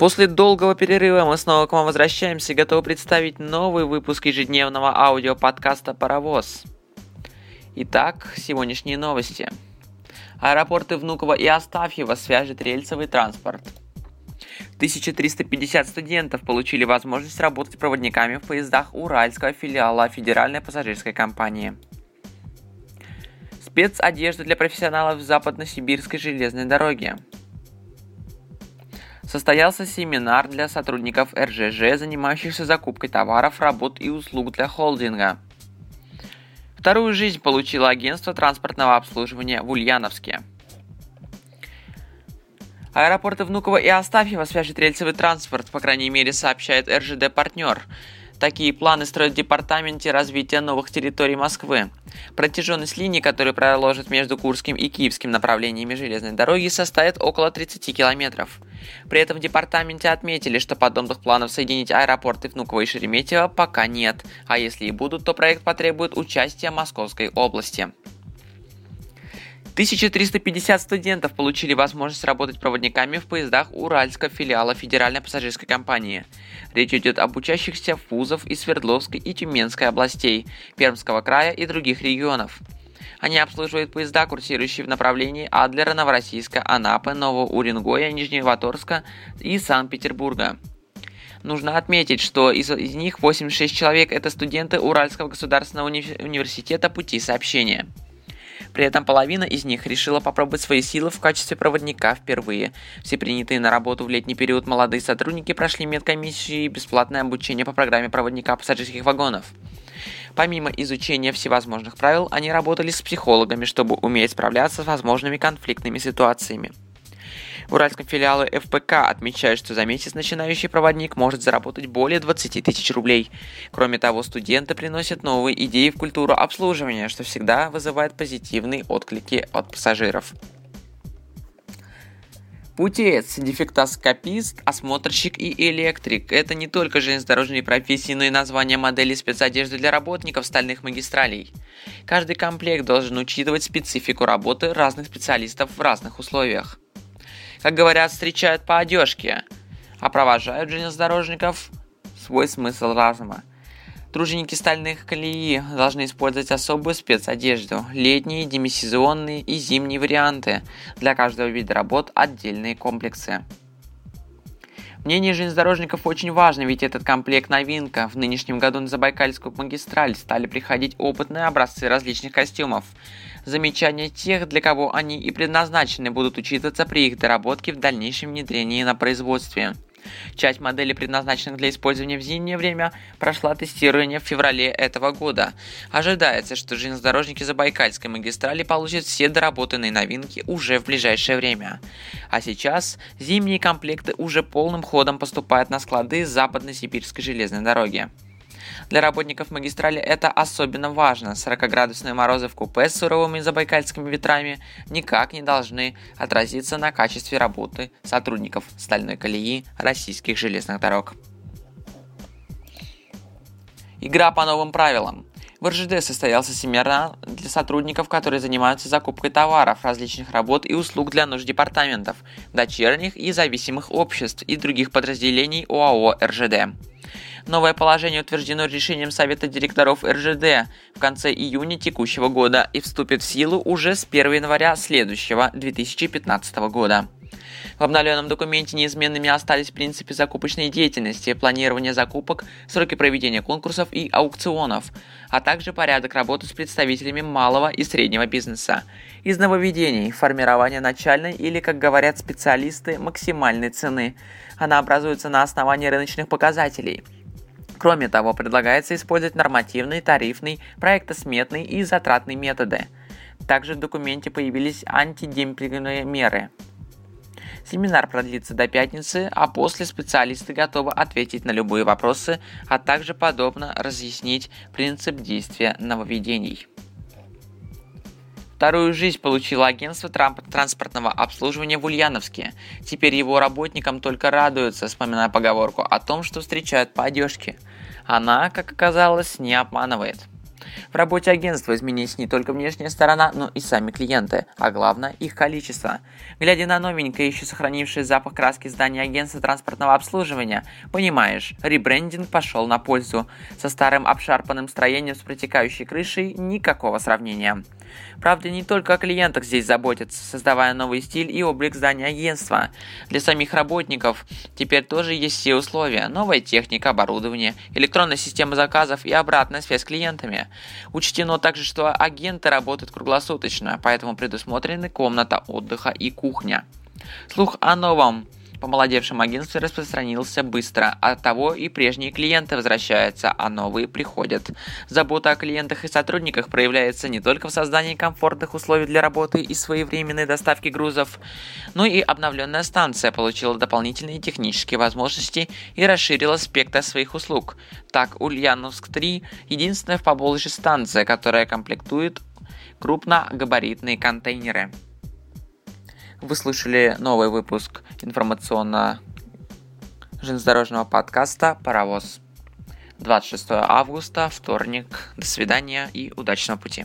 После долгого перерыва мы снова к вам возвращаемся и готовы представить новый выпуск ежедневного аудиоподкаста «Паровоз». Итак, сегодняшние новости. Аэропорты Внуково и Астафьево свяжет рельсовый транспорт. 1350 студентов получили возможность работать проводниками в поездах Уральского филиала Федеральной пассажирской компании. Спецодежда для профессионалов Западно-Сибирской железной дороги – состоялся семинар для сотрудников РЖЖ, занимающихся закупкой товаров, работ и услуг для холдинга. Вторую жизнь получило агентство транспортного обслуживания в Ульяновске. Аэропорты Внуково и Астафьево свяжет рельсовый транспорт, по крайней мере, сообщает РЖД-партнер – Такие планы строят в Департаменте развития новых территорий Москвы. Протяженность линии, которую проложат между Курским и Киевским направлениями железной дороги, составит около 30 километров. При этом в департаменте отметили, что подобных планов соединить аэропорты Внуково и Шереметьево пока нет, а если и будут, то проект потребует участия Московской области. 1350 студентов получили возможность работать проводниками в поездах Уральского филиала Федеральной пассажирской компании. Речь идет об учащихся вузов из Свердловской и Тюменской областей, Пермского края и других регионов. Они обслуживают поезда, курсирующие в направлении Адлера, Новороссийска, Анапы, Нового Уренгоя, Нижневартовска и Санкт-Петербурга. Нужно отметить, что из, из них 86 человек – это студенты Уральского государственного уни- университета пути сообщения. При этом половина из них решила попробовать свои силы в качестве проводника впервые. Все принятые на работу в летний период молодые сотрудники прошли медкомиссию и бесплатное обучение по программе проводника пассажирских вагонов. Помимо изучения всевозможных правил, они работали с психологами, чтобы уметь справляться с возможными конфликтными ситуациями. В уральском филиале ФПК отмечают, что за месяц начинающий проводник может заработать более 20 тысяч рублей. Кроме того, студенты приносят новые идеи в культуру обслуживания, что всегда вызывает позитивные отклики от пассажиров. Путеец, дефектоскопист, осмотрщик и электрик – это не только железнодорожные профессии, но и название модели спецодежды для работников стальных магистралей. Каждый комплект должен учитывать специфику работы разных специалистов в разных условиях как говорят, встречают по одежке, а провожают железнодорожников свой смысл разума. Труженики стальных колеи должны использовать особую спецодежду, летние, демисезонные и зимние варианты. Для каждого вида работ отдельные комплексы. Мнение железнодорожников очень важно, ведь этот комплект новинка. В нынешнем году на Забайкальскую магистраль стали приходить опытные образцы различных костюмов. Замечания тех, для кого они и предназначены, будут учитываться при их доработке в дальнейшем внедрении на производстве. Часть моделей, предназначенных для использования в зимнее время, прошла тестирование в феврале этого года. Ожидается, что железнодорожники Забайкальской магистрали получат все доработанные новинки уже в ближайшее время. А сейчас зимние комплекты уже полным ходом поступают на склады Западно-Сибирской железной дороги. Для работников магистрали это особенно важно. 40-градусные морозы в купе с суровыми забайкальскими ветрами никак не должны отразиться на качестве работы сотрудников стальной колеи российских железных дорог. Игра по новым правилам. В РЖД состоялся семинар для сотрудников, которые занимаются закупкой товаров, различных работ и услуг для нужд департаментов, дочерних и зависимых обществ и других подразделений ОАО РЖД. Новое положение утверждено решением Совета директоров РЖД в конце июня текущего года и вступит в силу уже с 1 января следующего 2015 года. В обновленном документе неизменными остались принципы закупочной деятельности, планирование закупок, сроки проведения конкурсов и аукционов, а также порядок работы с представителями малого и среднего бизнеса. Из нововведений – формирование начальной или, как говорят специалисты, максимальной цены. Она образуется на основании рыночных показателей – Кроме того, предлагается использовать нормативный, тарифный, проектосметный и затратный методы. Также в документе появились антидемпинговые меры. Семинар продлится до пятницы, а после специалисты готовы ответить на любые вопросы, а также подробно разъяснить принцип действия нововведений. Вторую жизнь получило агентство транспортного обслуживания в Ульяновске. Теперь его работникам только радуются, вспоминая поговорку о том, что встречают по одежке – Она, как оказалось, не обманывает. В работе агентства изменилась не только внешняя сторона, но и сами клиенты, а главное их количество. Глядя на новенькое, еще сохранившее запах краски здания агентства транспортного обслуживания, понимаешь, ребрендинг пошел на пользу. Со старым обшарпанным строением с протекающей крышей никакого сравнения. Правда, не только о клиентах здесь заботятся, создавая новый стиль и облик здания агентства. Для самих работников теперь тоже есть все условия. Новая техника, оборудование, электронная система заказов и обратная связь с клиентами. Учтено также, что агенты работают круглосуточно, поэтому предусмотрены комната отдыха и кухня. Слух о новом помолодевшем агентстве распространился быстро, от того и прежние клиенты возвращаются, а новые приходят. Забота о клиентах и сотрудниках проявляется не только в создании комфортных условий для работы и своевременной доставки грузов, но и обновленная станция получила дополнительные технические возможности и расширила спектр своих услуг. Так, Ульяновск-3 – единственная в Поволжье станция, которая комплектует крупногабаритные контейнеры. Вы слушали новый выпуск информационно-железнодорожного подкаста «Паровоз». 26 августа, вторник. До свидания и удачного пути.